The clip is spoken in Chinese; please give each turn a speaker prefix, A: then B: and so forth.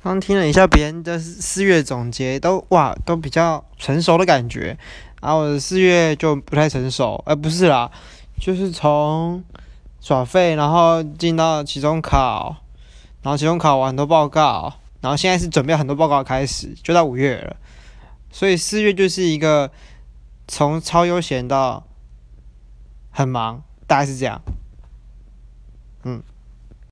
A: 刚听了一下别人的四月总结，都哇都比较成熟的感觉，然后我的四月就不太成熟，呃不是啦，就是从耍费，然后进到期中考，然后期中考完很多报告，然后现在是准备很多报告开始，就到五月了，所以四月就是一个从超悠闲到很忙，大概是这样，嗯。